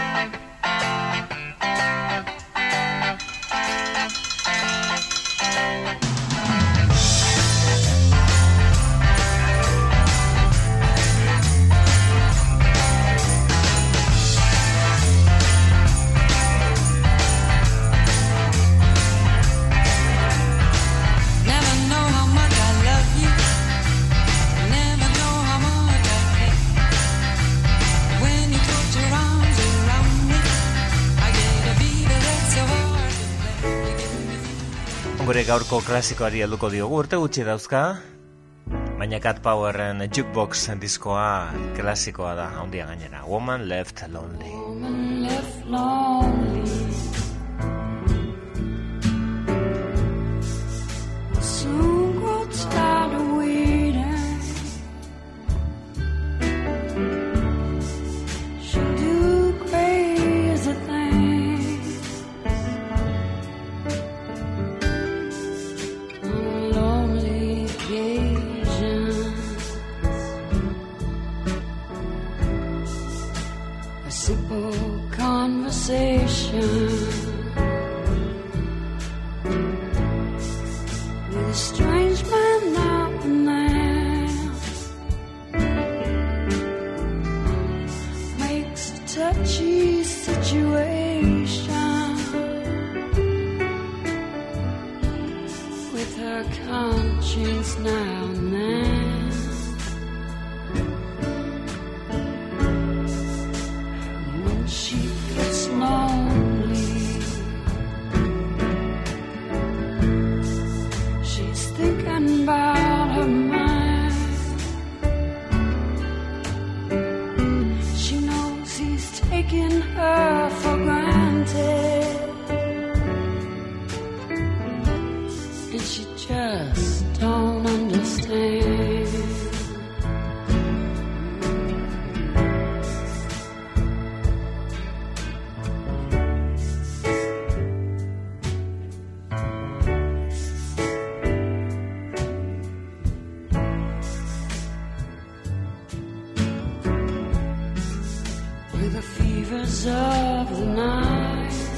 A: Gaurko klasikoari helduko diogu urte gutxi dauzka, baina Cat Powerren jukebox diskoa klasikoa da, handia gainera. Woman Left Lonely.
D: woman left lonely. Soon grow tired conversation with a strange man and then makes a touchy situation with her conscience now the fevers of the night.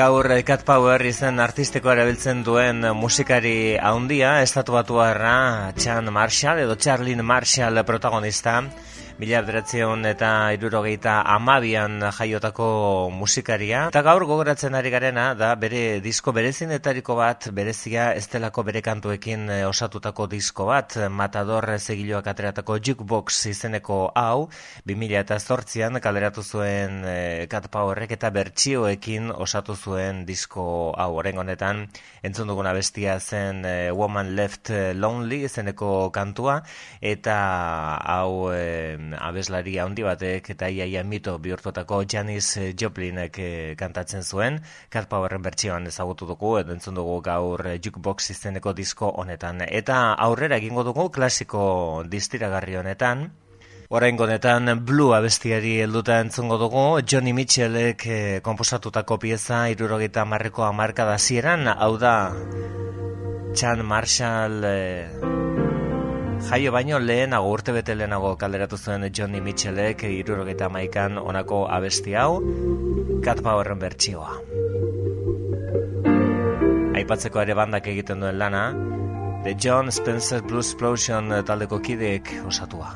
A: Gaur Cat Power izen artistiko erabiltzen duen musikari haundia, estatu batuarra Chan Marshall edo Charlene Marshall protagonista, mila bederatzion eta irurogeita amabian jaiotako musikaria. Eta gaur gogoratzen ari garena da bere disko berezinetariko bat, berezia estelako bere kantuekin eh, osatutako disko bat, Matador zegiloak ateratako Jukebox izeneko hau, 2000 eta zortzian kaleratu zuen eh, Cat Powerrek eta bertsioekin osatu zuen disko hau orain honetan entzun duguna bestia zen eh, Woman Left Lonely izeneko kantua eta hau eh, abeslari handi batek eta iaia mito bihurtutako Janis Joplinek eh, kantatzen zuen. Cat Powerren bertsioan ezagutu dugu edo entzun dugu gaur eh, Jukebox izeneko disko honetan. Eta aurrera egingo dugu klasiko distiragarri honetan. Orain honetan Blue abestiari helduta entzungo dugu, Johnny Mitchellek eh, komposatutako pieza irurogeita marreko amarkada zieran, hau da Chan Marshall eh, jaio baino lehenago, urte bete lehenago kalderatu zuen Johnny Mitchellek irurogeita maikan onako abesti hau, Cat Powerren bertsioa. Aipatzeko ere bandak egiten duen lana, The John Spencer Blues Explosion taldeko kideek osatua.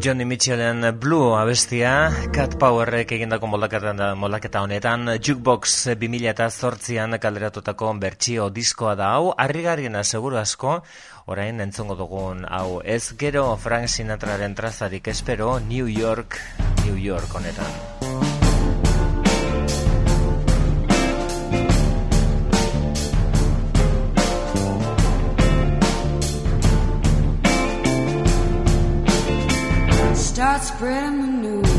A: Johnny Mitchellen Blue abestia, Cat Powerrek egindako moldaketa, moldaketa honetan, Jukebox 2008an kalderatutako bertsio diskoa da hau, harrigarriena seguru asko, orain entzongo dugun hau, ez gero Frank Sinatraren trazarik espero, New York, New York honetan.
D: spread the news.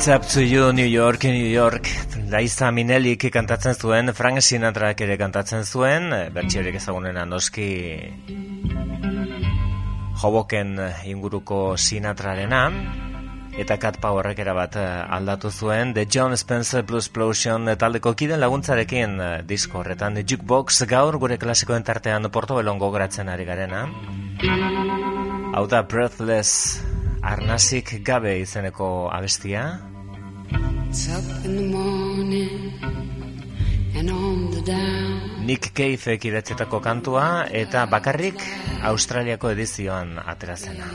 D: It's up to you,
A: New York, New York. Liza Minelik kantatzen zuen, Frank Sinatrak ere kantatzen zuen, bertxiorik ezagunena noski Hoboken inguruko Sinatrarena, eta Cat Powerrek erabat eh, aldatu zuen, The John Spencer Blues Explosion taldeko kiden laguntzarekin eh, disko horretan, Jukebox gaur gure klasikoen tartean Portobelon gogoratzen ari garena. Hau da Breathless Arnasik gabe izeneko abestia. Nick Cave idatzetako kantua eta bakarrik Australiako edizioan aterazena.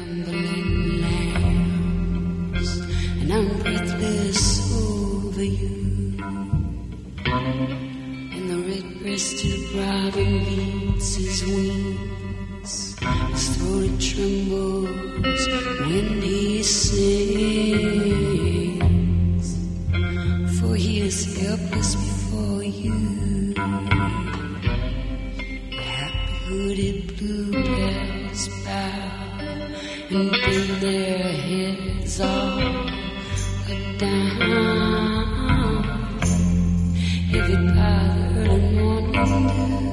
D: And the red-breasted robin beats his wings. His throat trembles when he sings. For he is helpless before you. Happy hooded bluebells bow and bend their heads all down. Heavy powdered and morning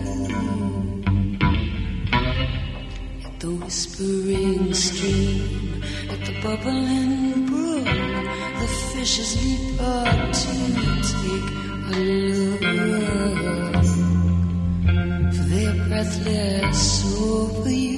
D: whispering stream, at the bubbling brook, the fishes leap up to take a look. For they're breathless over you.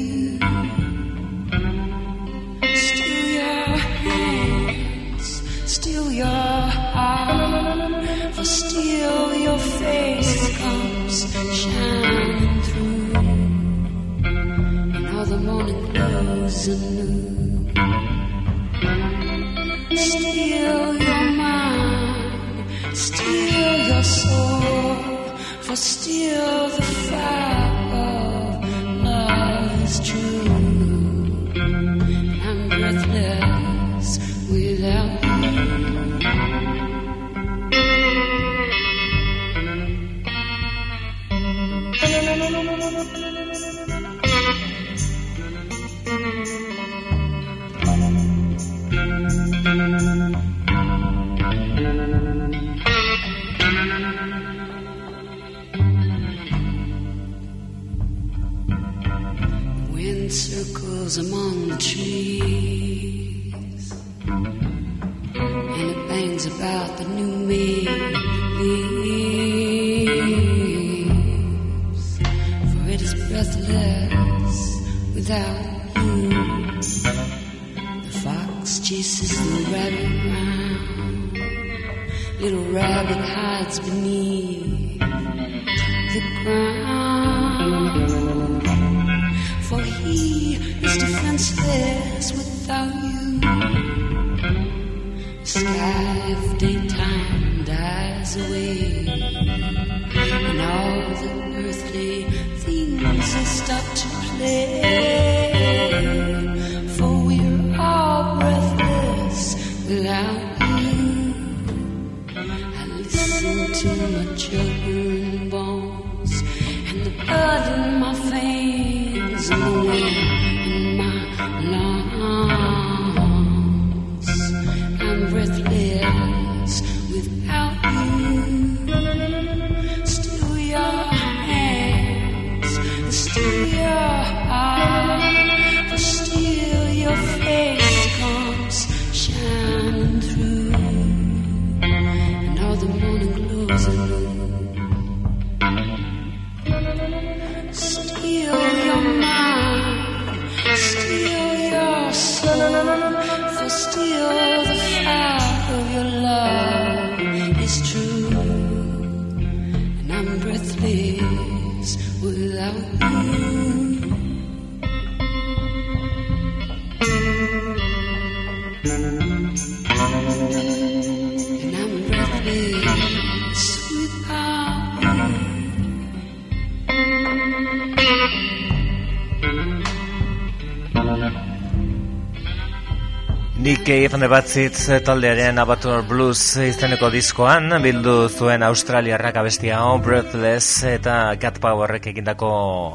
A: Cave and the Bad Seeds taldearen Abatur Blues izeneko diskoan bildu zuen Australiarrak abestia hau Breathless eta Cat Powerrek egindako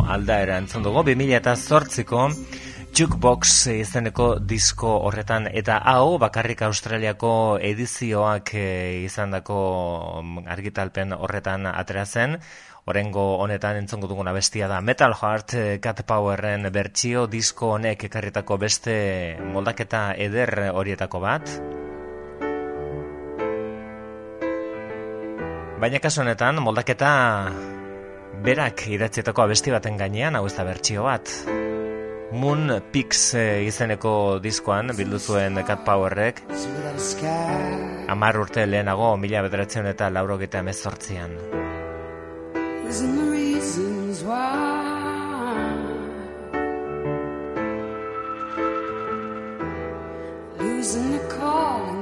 A: aldaera entzun dugu. 2008ko Jukebox izeneko disko horretan eta hau bakarrik Australiako edizioak eh, izandako argitalpen horretan atera zen Orengo honetan entzongo duguna bestia da Metal Heart eh, Cat Powerren bertsio disko honek ekarritako beste moldaketa eder horietako bat. Baina kasu honetan moldaketa berak idatzietako abesti baten gainean hau ez da bertsio bat. Moon Pix eh, izeneko diskoan bildu zuen Cat Powerrek amar urte lehenago mila bederatzen eta laurogeta
D: Isn't the reasons why. Losing the calling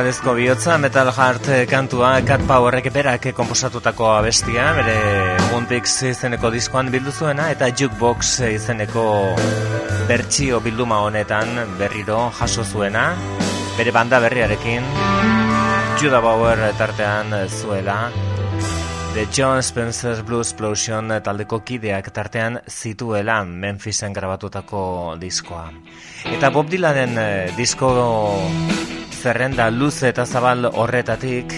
D: Metalezko bihotza, Metal Heart kantua, Cat Powerrek berak komposatutako abestia, bere Moonpix izeneko diskoan bildu zuena, eta Jukebox izeneko bertsio bilduma honetan berriro jaso zuena, bere banda berriarekin, Judah Bauer tartean zuela, The John Spencer Blues Explosion taldeko kideak tartean zituela Memphisen grabatutako diskoa. Eta Bob Dylanen eh, disko zerrenda luze eta zabal horretatik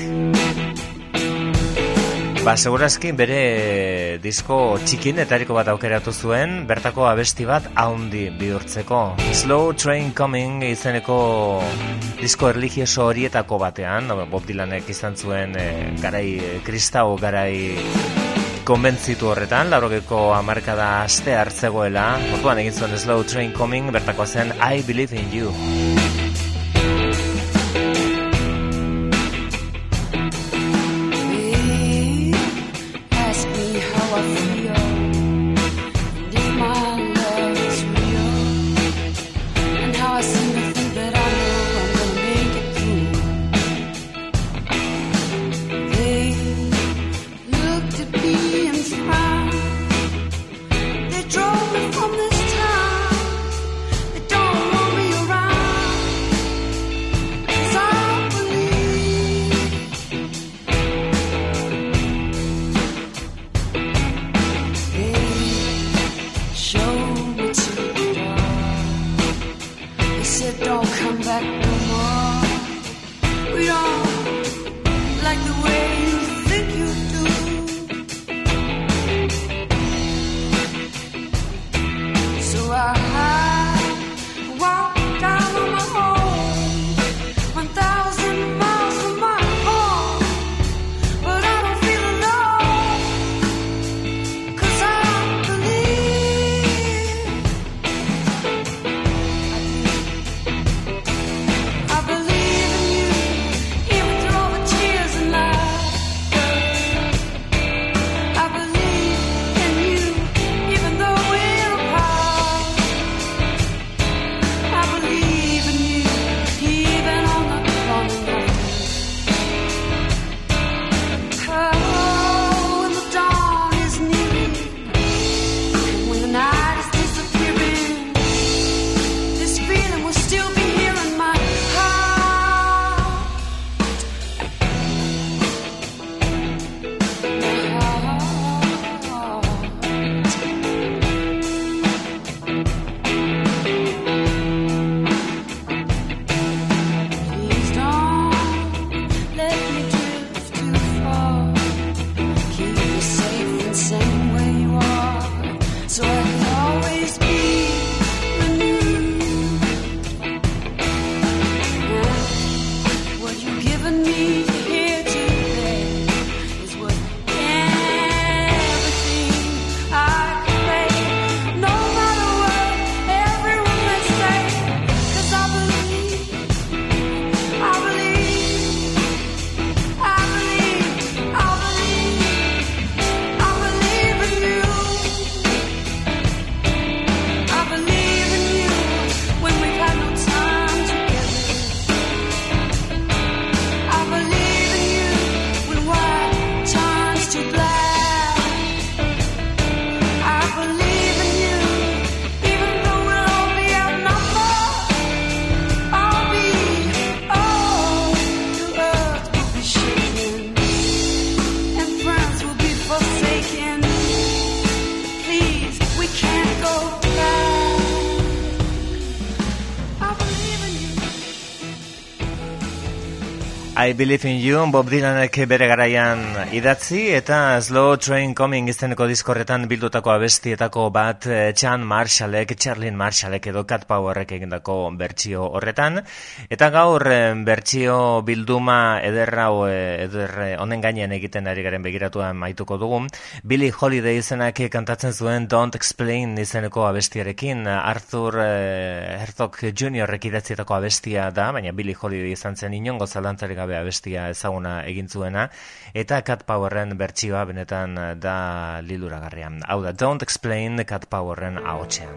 D: Ba, segurazki bere disko txikienetariko bat aukeratu zuen, bertako abesti bat haundi bihurtzeko. Slow Train Coming izeneko disko erligioso horietako batean, Bob Dylanek izan zuen eh, garai eh, kristau, garai konbentzitu horretan, laurogeko amarkada aste hartzegoela, orduan egin zuen Slow Train Coming, bertako zen I Believe in You.
A: I Believe in You,
D: Bob Dylanek bere garaian idatzi, eta Slow Train Coming izeneko diskorretan bildutako abestietako bat eh, Chan Marshallek, Charlene Marshallek edo Cat Powerrek egindako bertsio horretan. Eta gaur eh, bertsio bilduma ederrau eder eh, honen gainean egiten ari garen begiratuan maituko dugu. Billy Holiday izenak kantatzen zuen Don't Explain izeneko abestiarekin. Arthur Herzog Jr. idatzietako abestia da, baina Billy Holiday izan zen inongo zalantzarik gabe abestia ezaguna egin zuena, eta Cat Powerren bertsioa benetan eh, da liluragarria. Hau da, Don't Explain Cat Powerren ahotsean.